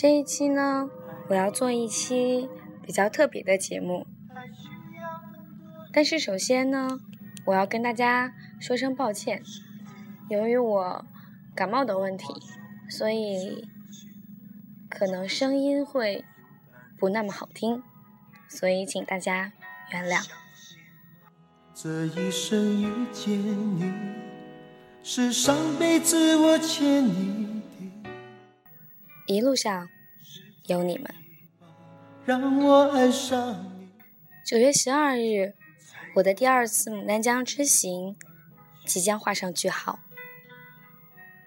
这一期呢，我要做一期比较特别的节目，但是首先呢，我要跟大家说声抱歉，由于我感冒的问题，所以可能声音会不那么好听，所以请大家原谅。这一生遇见你，是上辈子我欠你的。一路上有你们。让我爱上你。九月十二日，我的第二次牡丹江之行即将画上句号。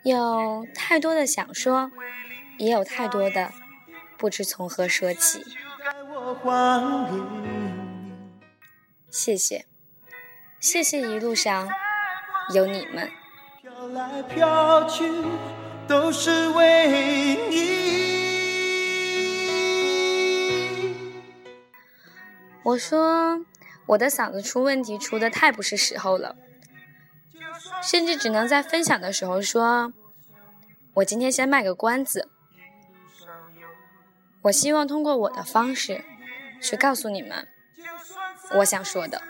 有太多的想说，也有太多的不知从何说起。谢谢。谢谢一路上有你们。飘来飘去都是为你。我说我的嗓子出问题出的太不是时候了，甚至只能在分享的时候说，我今天先卖个关子。我希望通过我的方式去告诉你们我想说的。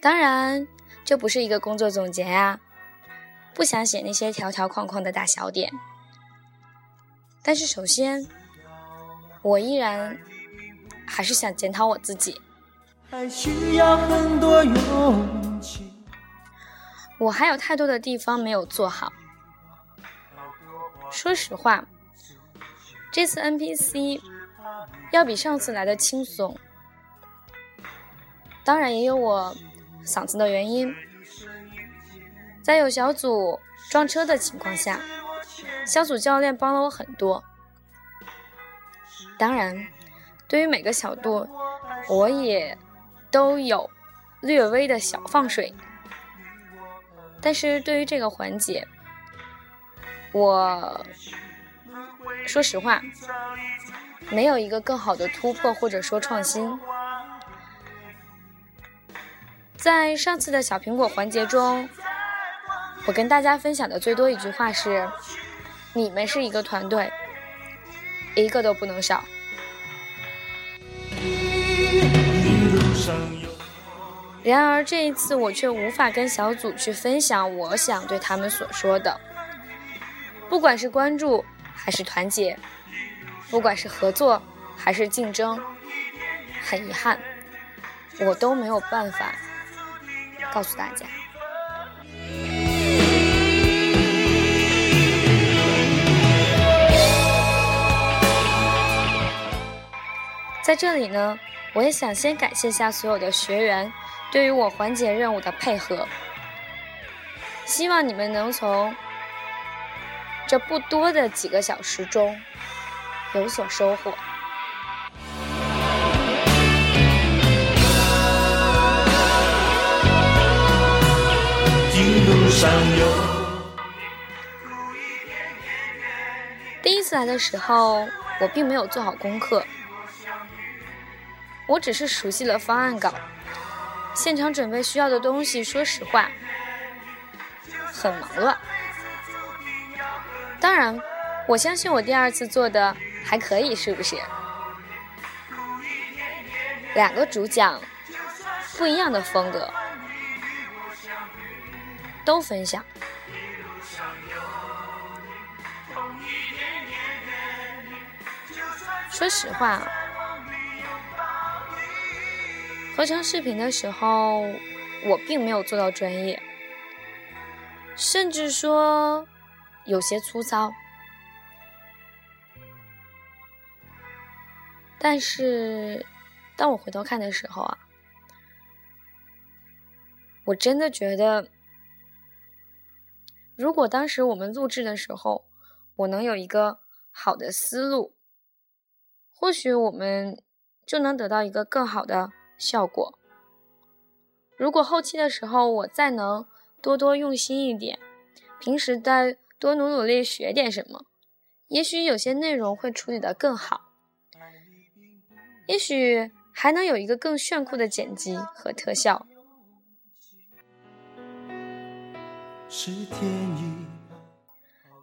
当然，这不是一个工作总结呀，不想写那些条条框框的大小点。但是首先，我依然还是想检讨我自己。我还有太多的地方没有做好。说实话，这次 NPC 要比上次来的轻松。当然也有我嗓子的原因，在有小组撞车的情况下，小组教练帮了我很多。当然，对于每个小度，我也都有略微的小放水。但是对于这个环节，我说实话，没有一个更好的突破或者说创新。在上次的小苹果环节中，我跟大家分享的最多一句话是：“你们是一个团队，一个都不能少。”然而这一次我却无法跟小组去分享我想对他们所说的，不管是关注还是团结，不管是合作还是竞争，很遗憾，我都没有办法。告诉大家，在这里呢，我也想先感谢一下所有的学员对于我环节任务的配合，希望你们能从这不多的几个小时中有所收获。第一次来的时候，我并没有做好功课，我只是熟悉了方案稿，现场准备需要的东西。说实话，很忙乱。当然，我相信我第二次做的还可以，是不是？两个主讲，不一样的风格。都分享。说实话，合成视频的时候，我并没有做到专业，甚至说有些粗糙。但是，当我回头看的时候啊，我真的觉得。如果当时我们录制的时候，我能有一个好的思路，或许我们就能得到一个更好的效果。如果后期的时候我再能多多用心一点，平时再多努努力学点什么，也许有些内容会处理的更好，也许还能有一个更炫酷的剪辑和特效。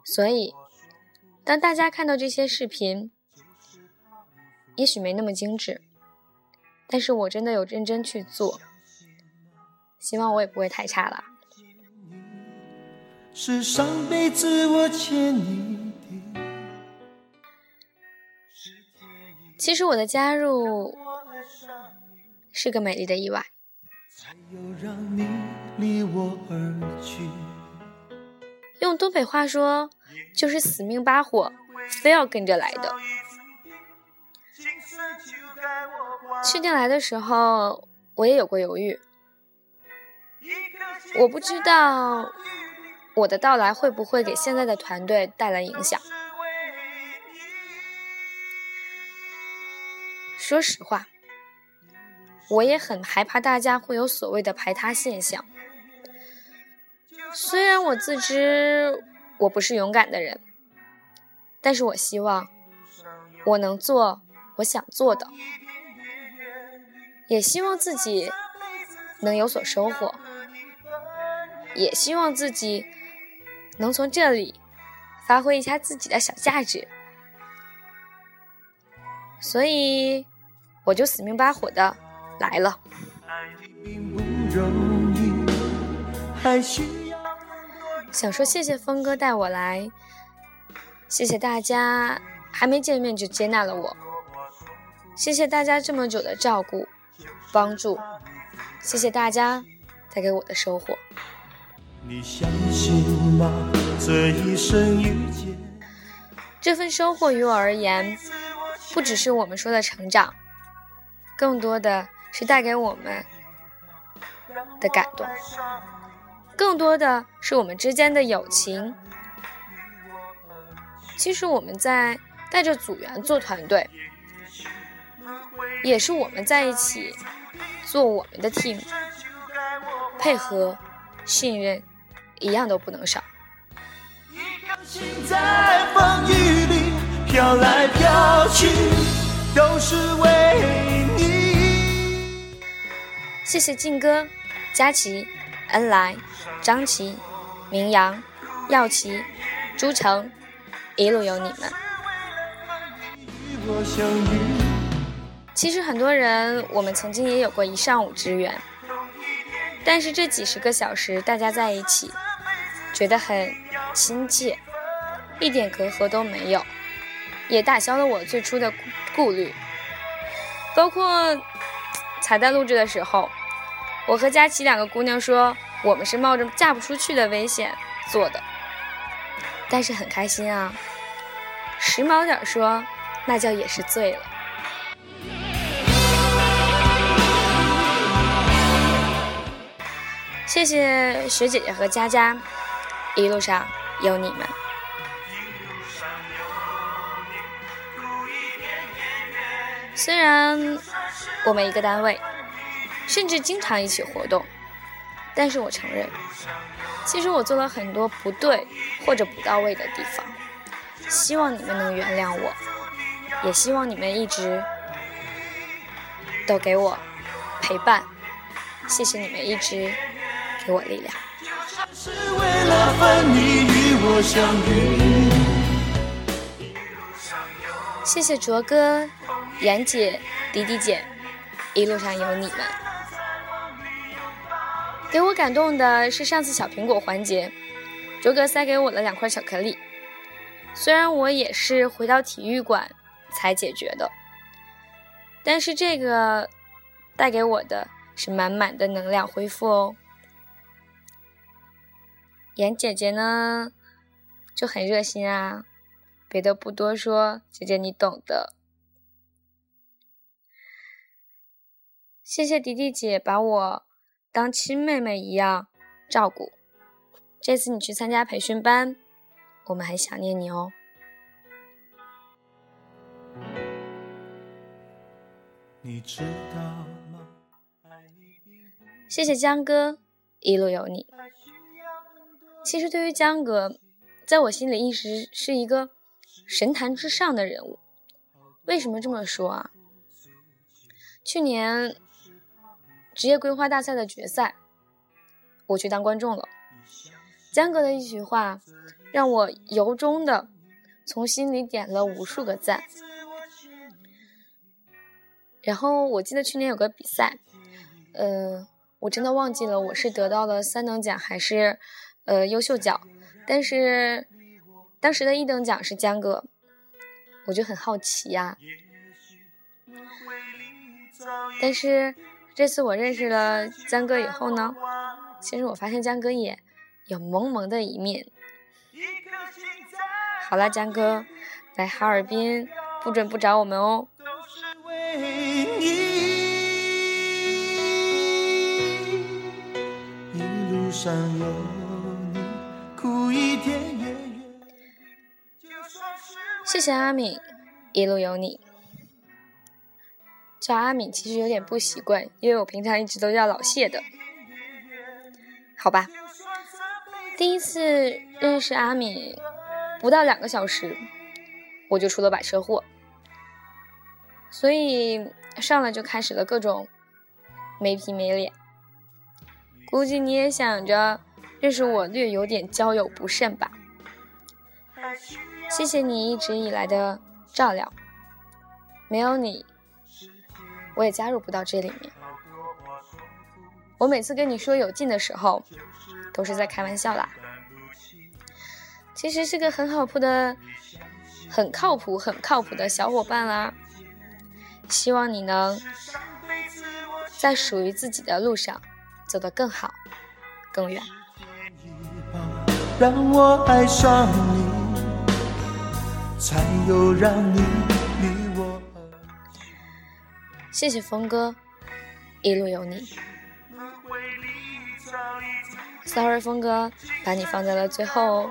所以，当大家看到这些视频，也许没那么精致，但是我真的有认真去做，希望我也不会太差了。是上辈子我欠你的。其实我的加入是个美丽的意外。用东北话说，就是死命扒火，非要跟着来的。去年来的时候，我也有过犹豫，我不知道我的到来会不会给现在的团队带来影响。说实话，我也很害怕大家会有所谓的排他现象。虽然我自知我不是勇敢的人，但是我希望我能做我想做的，也希望自己能有所收获，也希望自己能从这里发挥一下自己的小价值，所以我就死命巴火的来了。想说谢谢峰哥带我来，谢谢大家还没见面就接纳了我，谢谢大家这么久的照顾、帮助，谢谢大家带给我的收获。这份收获于我而言，不只是我们说的成长，更多的是带给我们的感动。更多的是我们之间的友情。其实我们在带着组员做团队，也是我们在一起做我们的 team，配合、信任一样都不能少。谢谢靖哥、佳琪。恩来、张琪、明阳、耀琪、朱成，一路有你们。其实很多人，我们曾经也有过一上午之缘，但是这几十个小时大家在一起，觉得很亲切，一点隔阂都没有，也打消了我最初的顾虑。包括彩蛋录制的时候。我和佳琪两个姑娘说，我们是冒着嫁不出去的危险做的，但是很开心啊。时髦点说，那叫也是醉了。谢谢雪姐姐和佳佳，一路上有你们。虽然我们一个单位。甚至经常一起活动，但是我承认，其实我做了很多不对或者不到位的地方，希望你们能原谅我，也希望你们一直都给我陪伴，谢谢你们一直给我力量。谢谢卓哥、妍姐、迪迪姐，一路上有你们。给我感动的是上次小苹果环节，卓哥塞给我了两块巧克力。虽然我也是回到体育馆才解决的，但是这个带给我的是满满的能量恢复哦。妍姐姐呢就很热心啊，别的不多说，姐姐你懂的。谢谢迪迪姐把我。当亲妹妹一样照顾。这次你去参加培训班，我们很想念你哦。你知道吗谢谢江哥，一路有你。其实对于江哥，在我心里一直是一个神坛之上的人物。为什么这么说啊？去年。职业规划大赛的决赛，我去当观众了。江哥的一句话，让我由衷的从心里点了无数个赞。然后我记得去年有个比赛，呃，我真的忘记了我是得到了三等奖还是呃优秀奖，但是当时的一等奖是江哥，我就很好奇呀。但是这次我认识了江哥以后呢，其实我发现江哥也有萌萌的一面。好了，江哥，来哈尔滨不准不找我们哦。上有谢谢阿敏，一路有你。叫阿敏其实有点不习惯，因为我平常一直都叫老谢的。好吧，第一次认识阿敏不到两个小时，我就出了把车祸，所以上来就开始了各种没皮没脸。估计你也想着认识我略有点交友不慎吧？谢谢你一直以来的照料，没有你。我也加入不到这里面。我每次跟你说有劲的时候，都是在开玩笑啦。其实是个很靠谱的、很靠谱、很靠谱的小伙伴啦。希望你能在属于自己的路上走得更好、更远。让我爱上你，才有让你。谢谢峰哥，一路有你。Sorry，峰哥，把你放在了最后，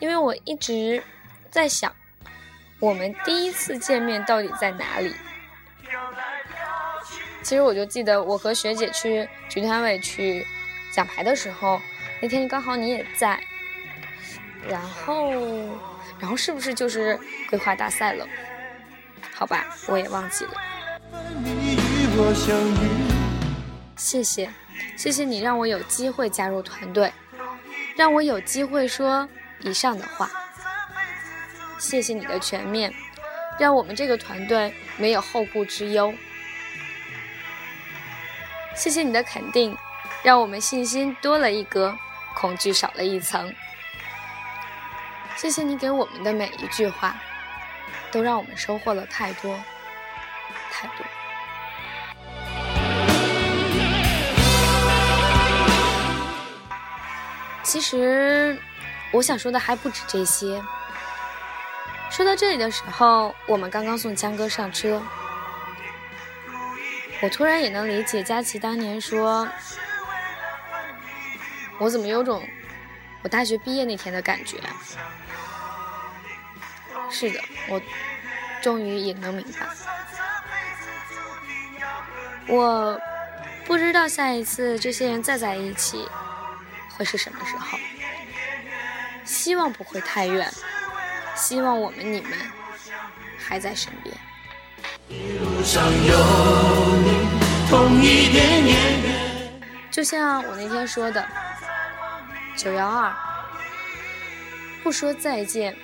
因为我一直在想，我们第一次见面到底在哪里？其实我就记得我和学姐去局团委去讲牌的时候，那天刚好你也在，然后，然后是不是就是规划大赛了？好吧，我也忘记了。谢谢，谢谢你让我有机会加入团队，让我有机会说以上的话。谢谢你的全面，让我们这个团队没有后顾之忧。谢谢你的肯定，让我们信心多了一格，恐惧少了一层。谢谢你给我们的每一句话。都让我们收获了太多，太多。其实，我想说的还不止这些。说到这里的时候，我们刚刚送江哥上车，我突然也能理解佳琪当年说：“我怎么有种我大学毕业那天的感觉。”是的，我终于也能明白。我不知道下一次这些人再在一起会是什么时候，希望不会太远，希望我们你们还在身边。就像我那天说的，九幺二，不说再见。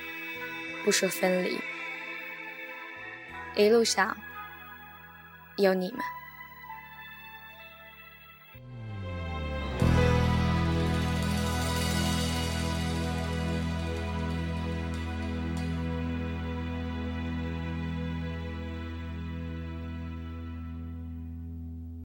不说分离，一路上有你们。